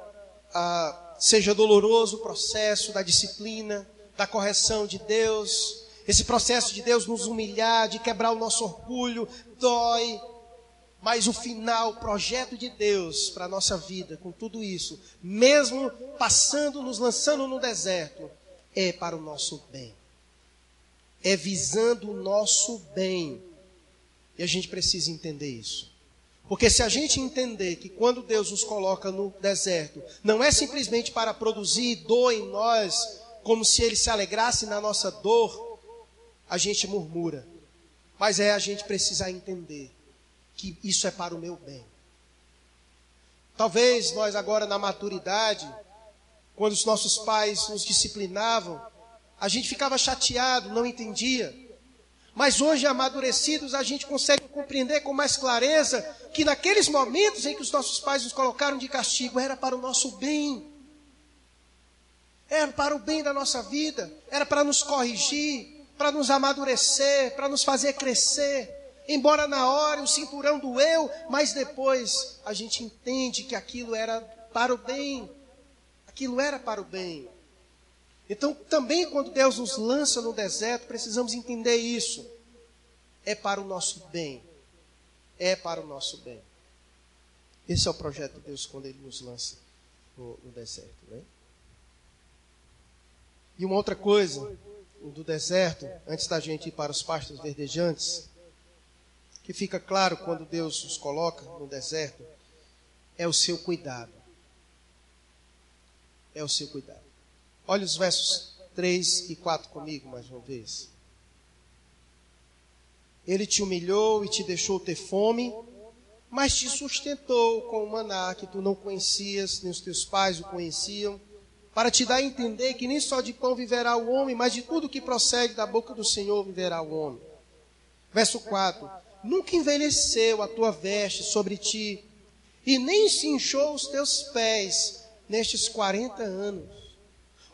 ah, seja doloroso o processo da disciplina, da correção de Deus, esse processo de Deus nos humilhar, de quebrar o nosso orgulho, dói. Mas o final, o projeto de Deus para a nossa vida, com tudo isso, mesmo passando, nos lançando no deserto, é para o nosso bem. É visando o nosso bem. E a gente precisa entender isso. Porque se a gente entender que quando Deus nos coloca no deserto, não é simplesmente para produzir dor em nós, como se Ele se alegrasse na nossa dor, a gente murmura. Mas é a gente precisar entender que isso é para o meu bem. Talvez nós agora na maturidade, quando os nossos pais nos disciplinavam, a gente ficava chateado, não entendia. Mas hoje, amadurecidos, a gente consegue compreender com mais clareza que naqueles momentos em que os nossos pais nos colocaram de castigo, era para o nosso bem. Era para o bem da nossa vida, era para nos corrigir, para nos amadurecer, para nos fazer crescer. Embora na hora o cinturão doeu, mas depois a gente entende que aquilo era para o bem. Aquilo era para o bem. Então, também quando Deus nos lança no deserto, precisamos entender isso. É para o nosso bem. É para o nosso bem. Esse é o projeto de Deus quando Ele nos lança no, no deserto. Né? E uma outra coisa do deserto, antes da gente ir para os pastos verdejantes, que fica claro quando Deus nos coloca no deserto, é o seu cuidado. É o seu cuidado. Olha os versos 3 e 4 comigo mais uma vez. Ele te humilhou e te deixou ter fome, mas te sustentou com o maná que tu não conhecias, nem os teus pais o conheciam, para te dar a entender que nem só de pão viverá o homem, mas de tudo que procede da boca do Senhor viverá o homem. Verso 4: Nunca envelheceu a tua veste sobre ti, e nem se inchou os teus pés nestes 40 anos.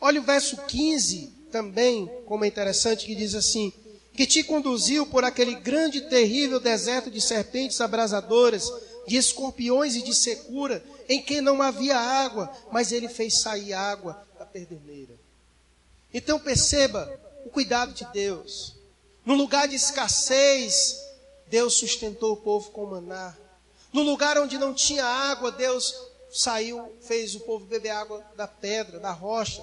Olha o verso 15 também, como é interessante, que diz assim: Que te conduziu por aquele grande e terrível deserto de serpentes abrasadoras, de escorpiões e de secura, em que não havia água, mas ele fez sair água da perdeneira. Então perceba o cuidado de Deus. No lugar de escassez, Deus sustentou o povo com maná. No lugar onde não tinha água, Deus saiu, fez o povo beber água da pedra, da rocha.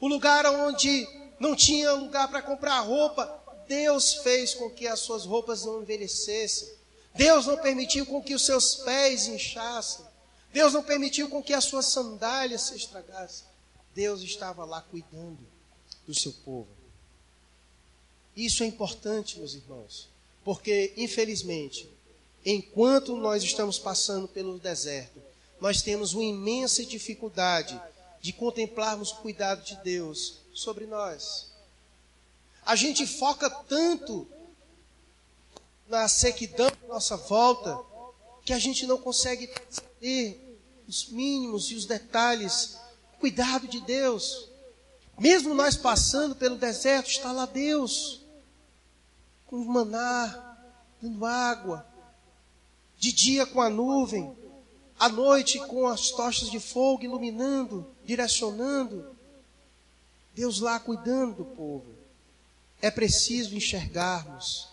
O lugar onde não tinha lugar para comprar roupa, Deus fez com que as suas roupas não envelhecessem. Deus não permitiu com que os seus pés inchassem. Deus não permitiu com que as suas sandálias se estragassem. Deus estava lá cuidando do seu povo. Isso é importante, meus irmãos, porque infelizmente, enquanto nós estamos passando pelo deserto, nós temos uma imensa dificuldade de contemplarmos o cuidado de Deus sobre nós. A gente foca tanto na sequidão à nossa volta que a gente não consegue ter os mínimos e os detalhes, o cuidado de Deus. Mesmo nós passando pelo deserto, está lá Deus, com o maná, dando água, de dia com a nuvem, à noite com as tochas de fogo iluminando, direcionando. Deus lá cuidando do povo. É preciso enxergarmos,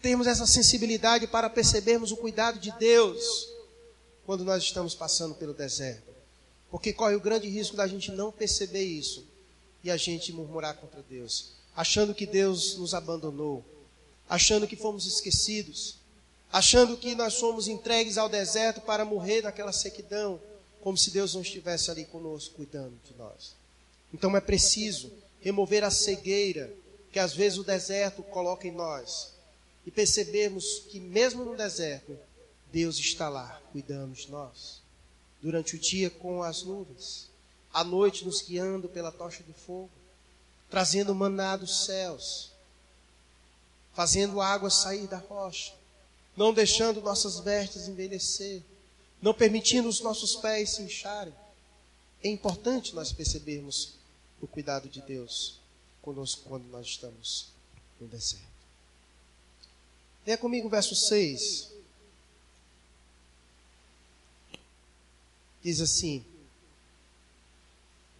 termos essa sensibilidade para percebermos o cuidado de Deus quando nós estamos passando pelo deserto. Porque corre o grande risco da gente não perceber isso e a gente murmurar contra Deus, achando que Deus nos abandonou, achando que fomos esquecidos, achando que nós somos entregues ao deserto para morrer naquela sequidão, como se Deus não estivesse ali conosco cuidando de nós. Então é preciso remover a cegueira que às vezes o deserto coloca em nós e percebermos que mesmo no deserto, Deus está lá cuidando de nós. Durante o dia com as nuvens, à noite nos guiando pela tocha de fogo, trazendo maná dos céus, fazendo a água sair da rocha, não deixando nossas vestes envelhecer, não permitindo os nossos pés se incharem. É importante nós percebermos o cuidado de Deus conosco quando nós estamos no deserto. Leia comigo o verso 6. Diz assim: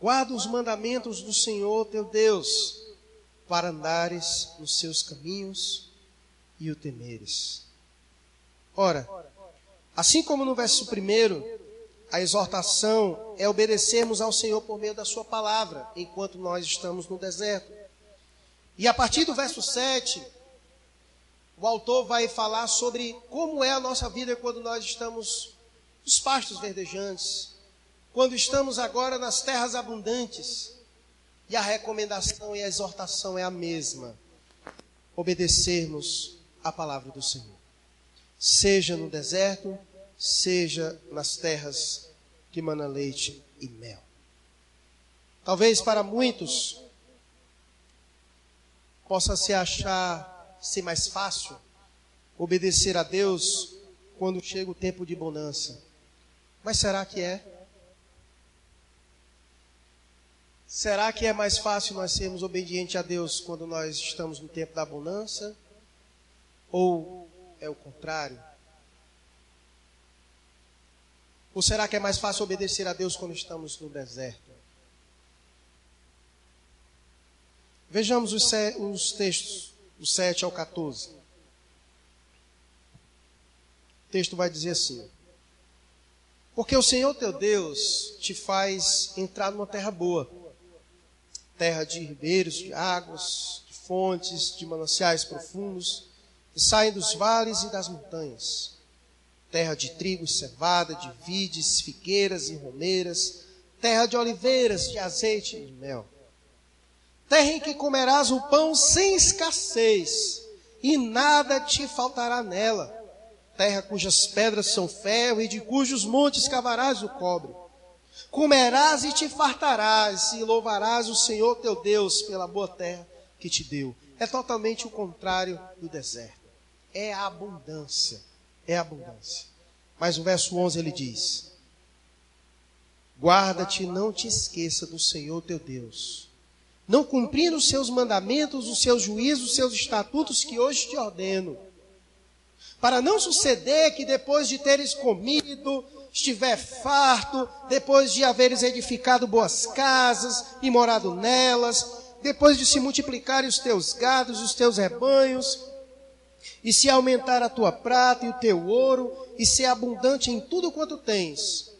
Guarda os mandamentos do Senhor teu Deus, para andares nos seus caminhos e o temeres. Ora, assim como no verso 1, a exortação é obedecermos ao Senhor por meio da Sua palavra, enquanto nós estamos no deserto. E a partir do verso 7, o autor vai falar sobre como é a nossa vida quando nós estamos nos pastos verdejantes, quando estamos agora nas terras abundantes. E a recomendação e a exortação é a mesma: obedecermos a palavra do Senhor. Seja no deserto, seja nas terras que mana leite e mel. Talvez para muitos possa se achar ser mais fácil obedecer a Deus quando chega o tempo de bonança. Mas será que é? Será que é mais fácil nós sermos obedientes a Deus quando nós estamos no tempo da bonança? Ou é o contrário? Ou será que é mais fácil obedecer a Deus quando estamos no deserto? Vejamos os, os textos, do 7 ao 14. O texto vai dizer assim: Porque o Senhor teu Deus te faz entrar numa terra boa, terra de ribeiros, de águas, de fontes, de mananciais profundos, que saem dos vales e das montanhas, terra de trigo e cevada, de vides, figueiras e romeiras, terra de oliveiras, de azeite e mel terra em que comerás o pão sem escassez, e nada te faltará nela, terra cujas pedras são ferro e de cujos montes cavarás o cobre. Comerás e te fartarás, e louvarás o Senhor teu Deus pela boa terra que te deu. É totalmente o contrário do deserto. É a abundância. É abundância. Mas o verso 11 ele diz: Guarda-te, não te esqueça do Senhor teu Deus não cumprindo os seus mandamentos, os seus juízos, os seus estatutos que hoje te ordeno. Para não suceder que depois de teres comido, estiver farto, depois de haveres edificado boas casas e morado nelas, depois de se multiplicarem os teus gados, os teus rebanhos, e se aumentar a tua prata e o teu ouro, e ser abundante em tudo quanto tens,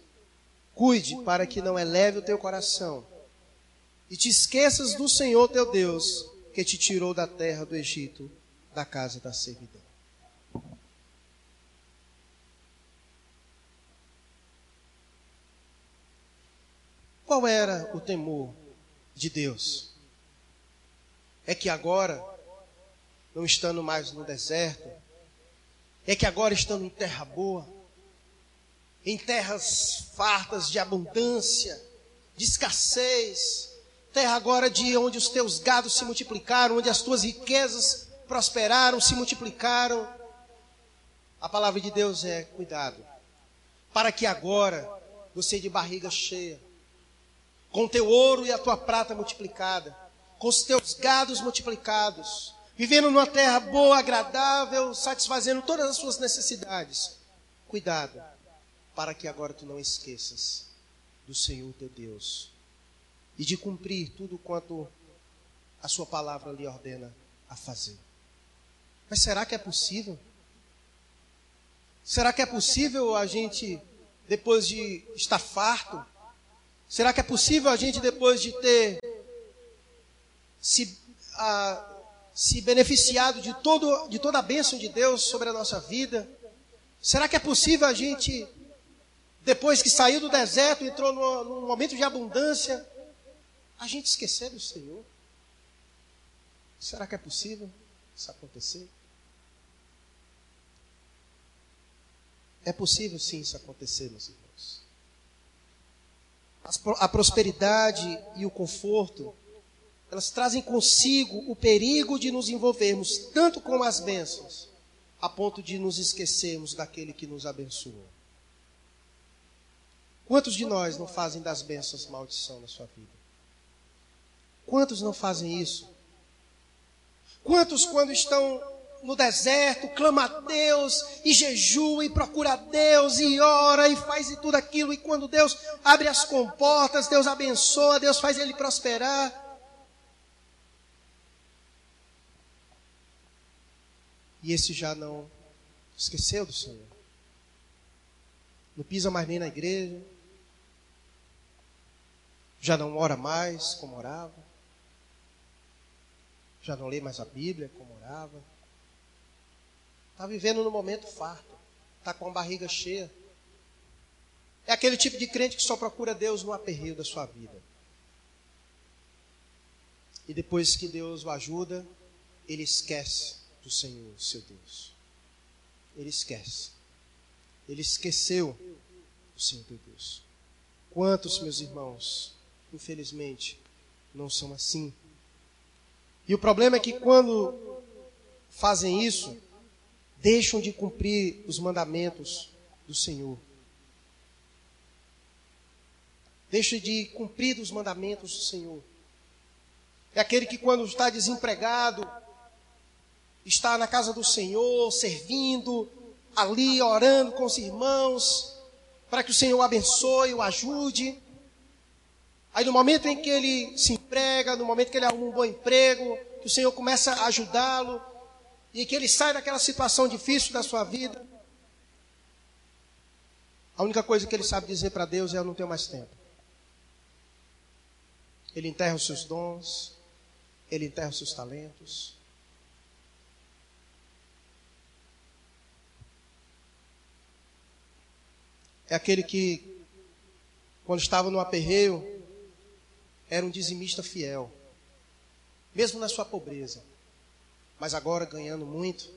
cuide para que não eleve o teu coração e te esqueças do Senhor teu Deus, que te tirou da terra do Egito, da casa da servidão. Qual era o temor de Deus? É que agora, não estando mais no deserto, é que agora estando em terra boa, em terras fartas de abundância, de escassez, terra agora de onde os teus gados se multiplicaram, onde as tuas riquezas prosperaram, se multiplicaram. A palavra de Deus é cuidado, para que agora você de barriga cheia, com teu ouro e a tua prata multiplicada, com os teus gados multiplicados, vivendo numa terra boa, agradável, satisfazendo todas as suas necessidades. Cuidado, para que agora tu não esqueças do Senhor teu Deus e de cumprir tudo quanto a sua palavra lhe ordena a fazer. Mas será que é possível? Será que é possível a gente, depois de estar farto, será que é possível a gente, depois de ter se, a, se beneficiado de, todo, de toda a bênção de Deus sobre a nossa vida, será que é possível a gente, depois que saiu do deserto, entrou num momento de abundância, a gente esquecer do Senhor? Será que é possível isso acontecer? É possível sim isso acontecer, meus irmãos. A prosperidade e o conforto, elas trazem consigo o perigo de nos envolvermos tanto com as bênçãos, a ponto de nos esquecermos daquele que nos abençoou. Quantos de nós não fazem das bênçãos maldição na sua vida? Quantos não fazem isso? Quantos, quando estão no deserto, clama a Deus e jejua e procura a Deus e ora e faz e tudo aquilo, e quando Deus abre as comportas, Deus abençoa, Deus faz ele prosperar. E esse já não esqueceu do Senhor. Não pisa mais nem na igreja. Já não ora mais como orava já não lê mais a Bíblia como orava. Está vivendo no momento farto, está com a barriga cheia. É aquele tipo de crente que só procura Deus no aperreio da sua vida. E depois que Deus o ajuda, ele esquece do Senhor, seu Deus. Ele esquece. Ele esqueceu do Senhor teu Deus. Quantos, meus irmãos, infelizmente, não são assim? E o problema é que quando fazem isso, deixam de cumprir os mandamentos do Senhor. Deixam de cumprir os mandamentos do Senhor. É aquele que, quando está desempregado, está na casa do Senhor, servindo, ali orando com os irmãos, para que o Senhor o abençoe, o ajude. Aí no momento em que ele se emprega, no momento que ele arruma um bom emprego, que o Senhor começa a ajudá-lo, e que ele sai daquela situação difícil da sua vida, a única coisa que ele sabe dizer para Deus é: Eu não tenho mais tempo. Ele enterra os seus dons, ele enterra os seus talentos. É aquele que, quando estava no aperreio, era um dizimista fiel, mesmo na sua pobreza, mas agora ganhando muito,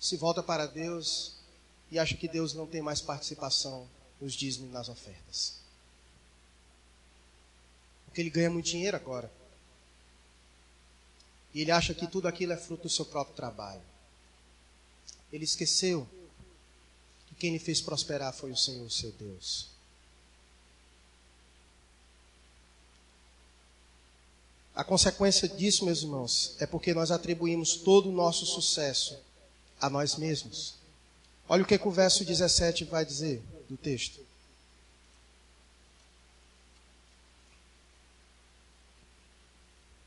se volta para Deus e acha que Deus não tem mais participação nos dízimos e nas ofertas. Porque ele ganha muito dinheiro agora. E ele acha que tudo aquilo é fruto do seu próprio trabalho. Ele esqueceu que quem lhe fez prosperar foi o Senhor, seu Deus. A consequência disso, meus irmãos, é porque nós atribuímos todo o nosso sucesso a nós mesmos. Olha o que, que o verso 17 vai dizer do texto.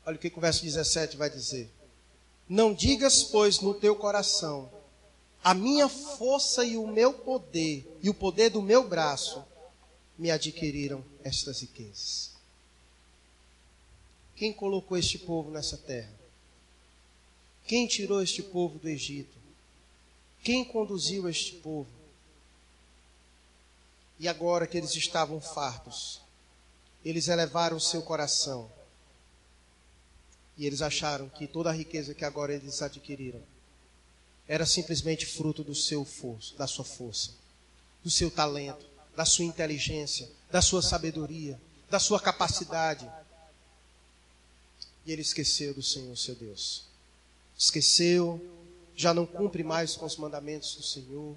Olha o que, que o verso 17 vai dizer. Não digas, pois, no teu coração, a minha força e o meu poder, e o poder do meu braço, me adquiriram estas riquezas. Quem colocou este povo nessa terra? Quem tirou este povo do Egito? Quem conduziu este povo? E agora que eles estavam fartos, eles elevaram o seu coração. E eles acharam que toda a riqueza que agora eles adquiriram era simplesmente fruto do seu força, da sua força, do seu talento, da sua inteligência, da sua sabedoria, da sua capacidade e ele esqueceu do Senhor, seu Deus. Esqueceu, já não cumpre mais com os mandamentos do Senhor.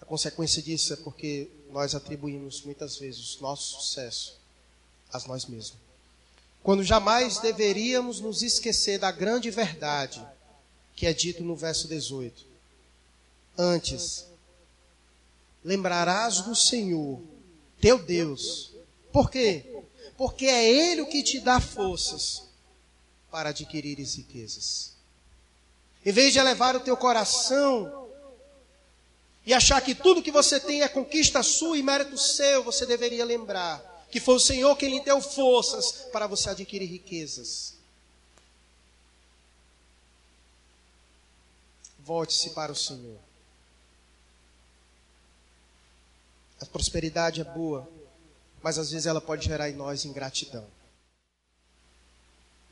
A consequência disso é porque nós atribuímos muitas vezes o nosso sucesso a nós mesmos. Quando jamais deveríamos nos esquecer da grande verdade que é dito no verso 18. Antes, lembrarás do Senhor, teu Deus, Por quê? Porque é Ele o que te dá forças para adquirir as riquezas. Em vez de elevar o teu coração e achar que tudo que você tem é conquista sua e mérito seu, você deveria lembrar que foi o Senhor quem lhe deu forças para você adquirir riquezas. Volte-se para o Senhor. A prosperidade é boa, mas às vezes ela pode gerar em nós ingratidão.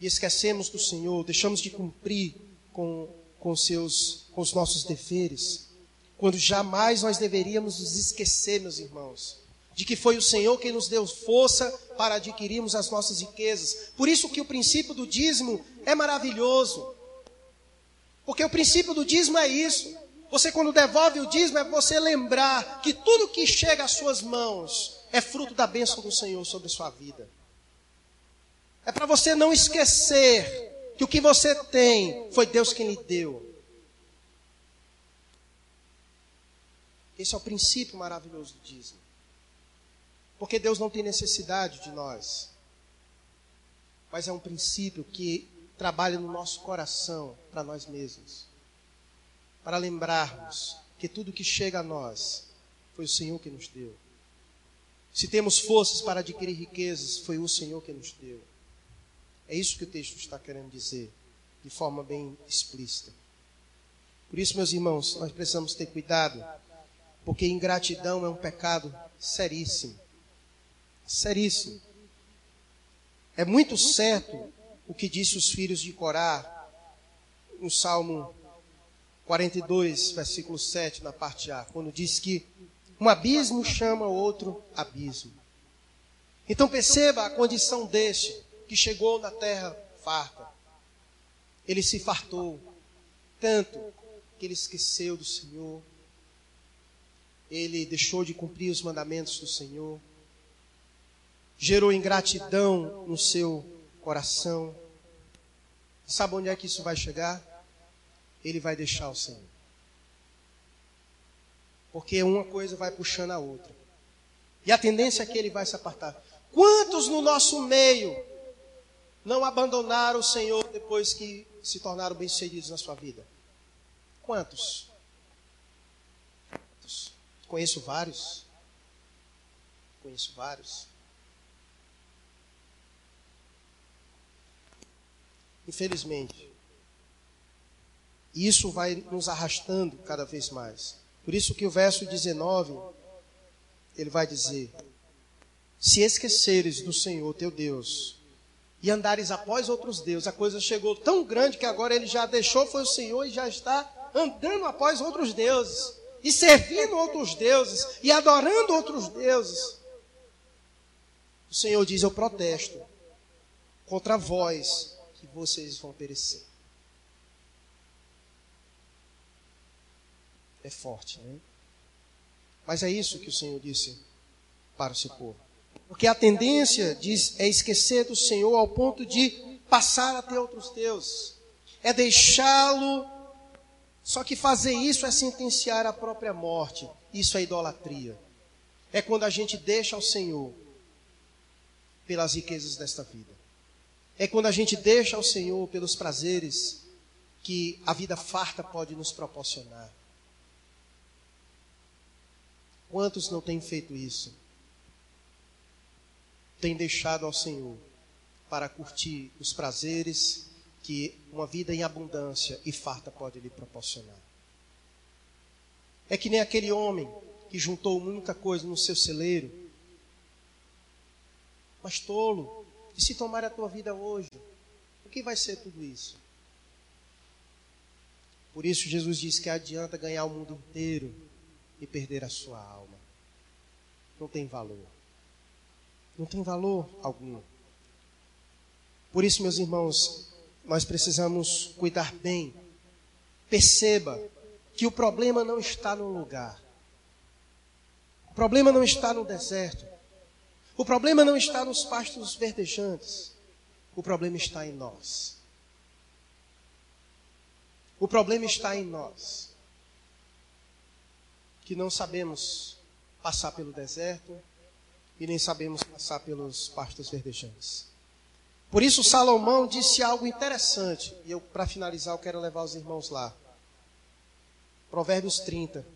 E esquecemos do Senhor, deixamos de cumprir com, com, seus, com os nossos deveres, quando jamais nós deveríamos nos esquecer, meus irmãos, de que foi o Senhor quem nos deu força para adquirirmos as nossas riquezas. Por isso que o princípio do dízimo é maravilhoso. Porque o princípio do dízimo é isso. Você, quando devolve o dízimo, é você lembrar que tudo que chega às suas mãos é fruto da bênção do Senhor sobre a sua vida. É para você não esquecer que o que você tem foi Deus quem lhe deu. Esse é o princípio maravilhoso do dízimo. Porque Deus não tem necessidade de nós. Mas é um princípio que trabalha no nosso coração para nós mesmos. Para lembrarmos que tudo que chega a nós foi o Senhor que nos deu. Se temos forças para adquirir riquezas, foi o Senhor que nos deu. É isso que o texto está querendo dizer, de forma bem explícita. Por isso, meus irmãos, nós precisamos ter cuidado, porque ingratidão é um pecado seríssimo. Seríssimo. É muito certo o que disse os filhos de Corá no Salmo 42, versículo 7, na parte A, quando diz que um abismo chama outro abismo. Então perceba a condição deste que chegou na terra farta. Ele se fartou tanto que ele esqueceu do Senhor. Ele deixou de cumprir os mandamentos do Senhor. Gerou ingratidão no seu coração. Sabe onde é que isso vai chegar? Ele vai deixar o Senhor. Porque uma coisa vai puxando a outra. E a tendência é que ele vai se apartar. Quantos no nosso meio não abandonaram o Senhor depois que se tornaram bem-sucedidos na sua vida? Quantos? Quantos? Conheço vários. Conheço vários. Infelizmente. Isso vai nos arrastando cada vez mais. Por isso que o verso 19, ele vai dizer: Se esqueceres do Senhor teu Deus e andares após outros deuses, a coisa chegou tão grande que agora ele já deixou foi o Senhor e já está andando após outros deuses e servindo outros deuses e adorando outros deuses. O Senhor diz: Eu protesto contra vós vocês vão perecer. É forte, né? Mas é isso que o Senhor disse para o seu povo. Porque a tendência diz, é esquecer do Senhor ao ponto de passar a ter outros deuses. É deixá-lo. Só que fazer isso é sentenciar a própria morte. Isso é idolatria. É quando a gente deixa o Senhor pelas riquezas desta vida. É quando a gente deixa o Senhor pelos prazeres que a vida farta pode nos proporcionar. Quantos não têm feito isso? Têm deixado ao Senhor para curtir os prazeres que uma vida em abundância e farta pode lhe proporcionar. É que nem aquele homem que juntou muita coisa no seu celeiro, mas tolo, e se tomar a tua vida hoje, o que vai ser tudo isso? Por isso Jesus diz que adianta ganhar o mundo inteiro e perder a sua alma. Não tem valor. Não tem valor algum. Por isso, meus irmãos, nós precisamos cuidar bem. Perceba que o problema não está no lugar. O problema não está no deserto. O problema não está nos pastos verdejantes. O problema está em nós. O problema está em nós. Que não sabemos passar pelo deserto e nem sabemos passar pelos pastos verdejantes. Por isso Salomão disse algo interessante, e eu para finalizar eu quero levar os irmãos lá. Provérbios 30.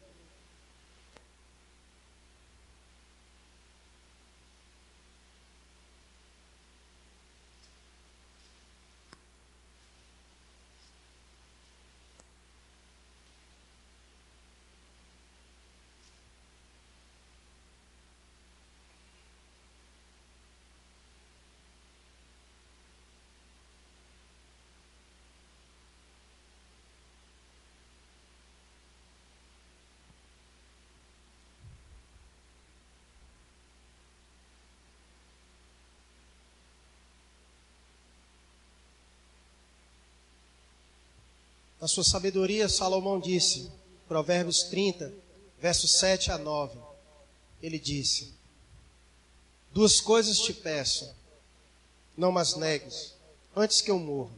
Na sua sabedoria, Salomão disse, Provérbios 30, versos 7 a 9. Ele disse: Duas coisas te peço, não mas negues, antes que eu morra.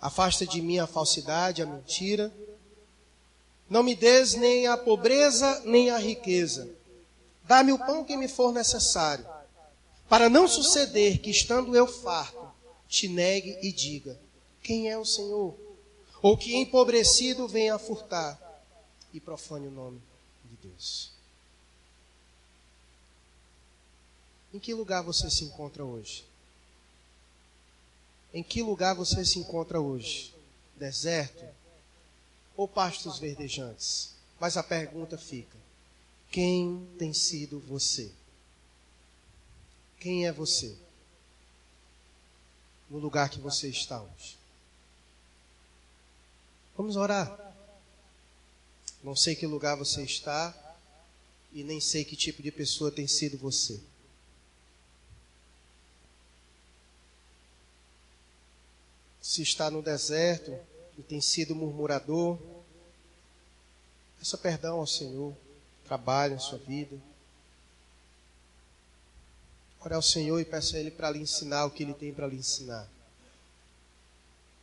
Afasta de mim a falsidade, a mentira. Não me des nem a pobreza, nem a riqueza. Dá-me o pão que me for necessário, para não suceder que, estando eu farto, te negue e diga: Quem é o Senhor? Ou que empobrecido venha a furtar e profane o nome de Deus. Em que lugar você se encontra hoje? Em que lugar você se encontra hoje? Deserto ou pastos verdejantes? Mas a pergunta fica: quem tem sido você? Quem é você? No lugar que você está hoje. Vamos orar. Não sei que lugar você está e nem sei que tipo de pessoa tem sido você. Se está no deserto e tem sido murmurador, peça perdão ao Senhor, trabalhe a sua vida. Ore ao Senhor e peça a Ele para lhe ensinar o que Ele tem para lhe ensinar.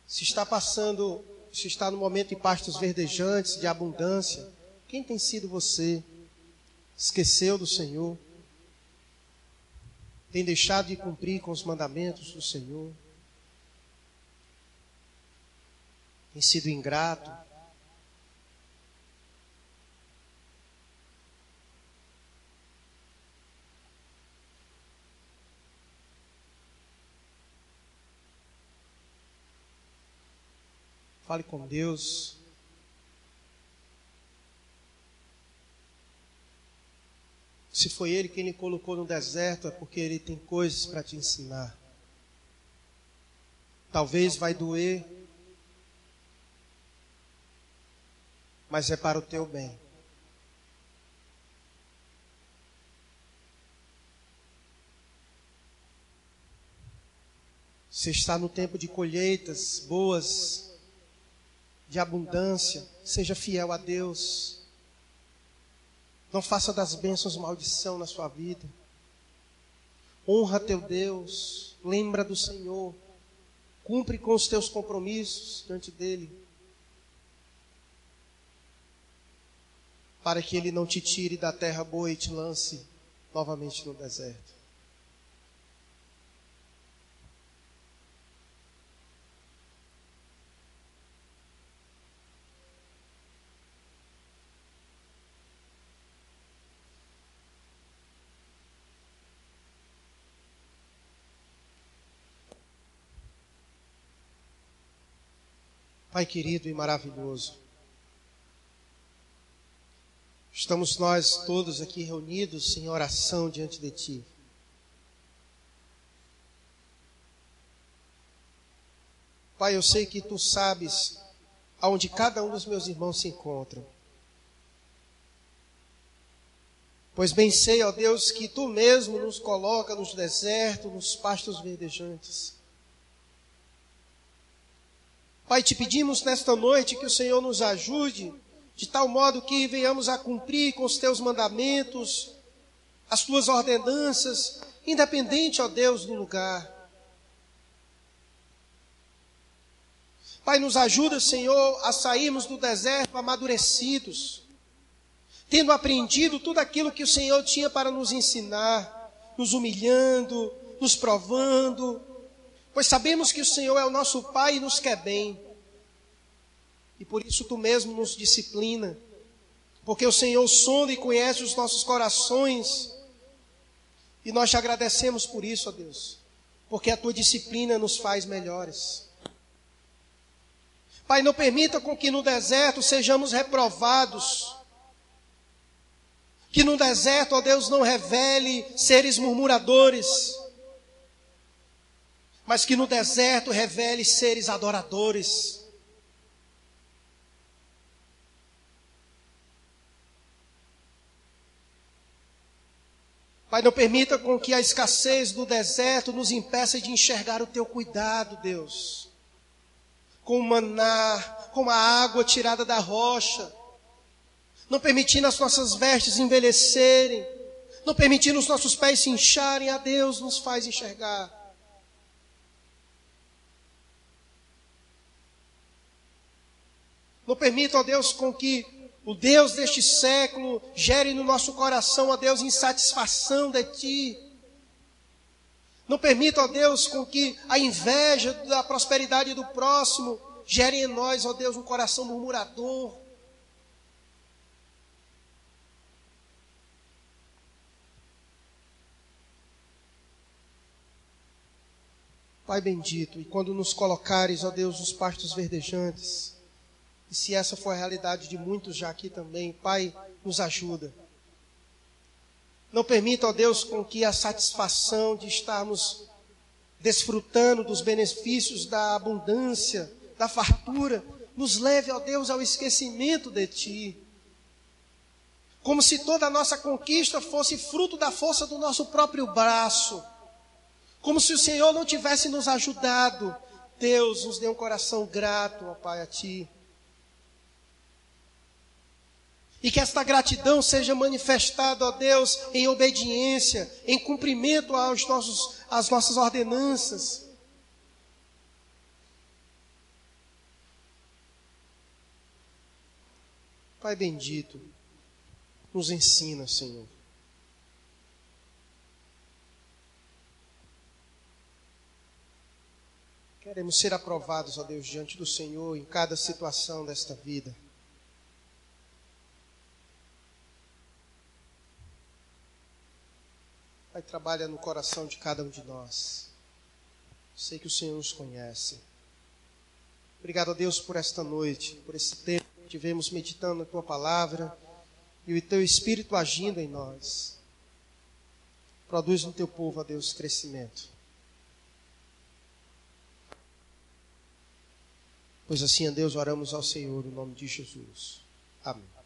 Se está passando se está no momento de pastos verdejantes, de abundância, quem tem sido você? Esqueceu do Senhor? Tem deixado de cumprir com os mandamentos do Senhor? Tem sido ingrato? Fale com Deus. Se foi Ele quem lhe colocou no deserto, é porque Ele tem coisas para te ensinar. Talvez vai doer, mas é para o teu bem. Você está no tempo de colheitas boas, de abundância. Seja fiel a Deus. Não faça das bênçãos maldição na sua vida. Honra teu Deus. Lembra do Senhor. Cumpre com os teus compromissos diante dele. Para que ele não te tire da terra boa e te lance novamente no deserto. Pai querido e maravilhoso, estamos nós todos aqui reunidos em oração diante de Ti. Pai, eu sei que Tu sabes aonde cada um dos meus irmãos se encontram. Pois bem sei, ó Deus, que Tu mesmo nos coloca nos desertos, nos pastos verdejantes. Pai, te pedimos nesta noite que o Senhor nos ajude, de tal modo que venhamos a cumprir com os teus mandamentos, as tuas ordenanças, independente, ó Deus, do lugar. Pai, nos ajuda, Senhor, a sairmos do deserto amadurecidos, tendo aprendido tudo aquilo que o Senhor tinha para nos ensinar, nos humilhando, nos provando, pois sabemos que o Senhor é o nosso Pai e nos quer bem. E por isso tu mesmo nos disciplina, porque o Senhor sonda e conhece os nossos corações, e nós te agradecemos por isso, ó Deus, porque a tua disciplina nos faz melhores. Pai, não permita com que no deserto sejamos reprovados. Que no deserto, ó Deus, não revele seres murmuradores. Mas que no deserto revele seres adoradores. Pai, não permita com que a escassez do deserto nos impeça de enxergar o teu cuidado, Deus com o maná, com a água tirada da rocha, não permitindo as nossas vestes envelhecerem, não permitindo os nossos pés se incharem, a Deus nos faz enxergar. Não permita, ó Deus, com que o Deus deste século gere no nosso coração, ó Deus, insatisfação de Ti. Não permita, ó Deus, com que a inveja da prosperidade do próximo gere em nós, ó Deus, um coração murmurador. Pai bendito, e quando nos colocares, ó Deus, nos pastos verdejantes, e se essa for a realidade de muitos já aqui também, Pai, nos ajuda. Não permita, ó Deus, com que a satisfação de estarmos desfrutando dos benefícios da abundância, da fartura, nos leve, ó Deus, ao esquecimento de Ti. Como se toda a nossa conquista fosse fruto da força do nosso próprio braço. Como se o Senhor não tivesse nos ajudado. Deus, nos dê um coração grato, ó Pai, a Ti. E que esta gratidão seja manifestada, ó Deus, em obediência, em cumprimento aos nossos, às nossas ordenanças. Pai bendito, nos ensina, Senhor. Queremos ser aprovados, ó Deus, diante do Senhor em cada situação desta vida. Pai, trabalha no coração de cada um de nós. Sei que o Senhor nos conhece. Obrigado a Deus por esta noite, por esse tempo que tivemos meditando na tua palavra e o teu Espírito agindo em nós. Produz no teu povo, a Deus, crescimento. Pois assim, a Deus, oramos ao Senhor, no nome de Jesus. Amém.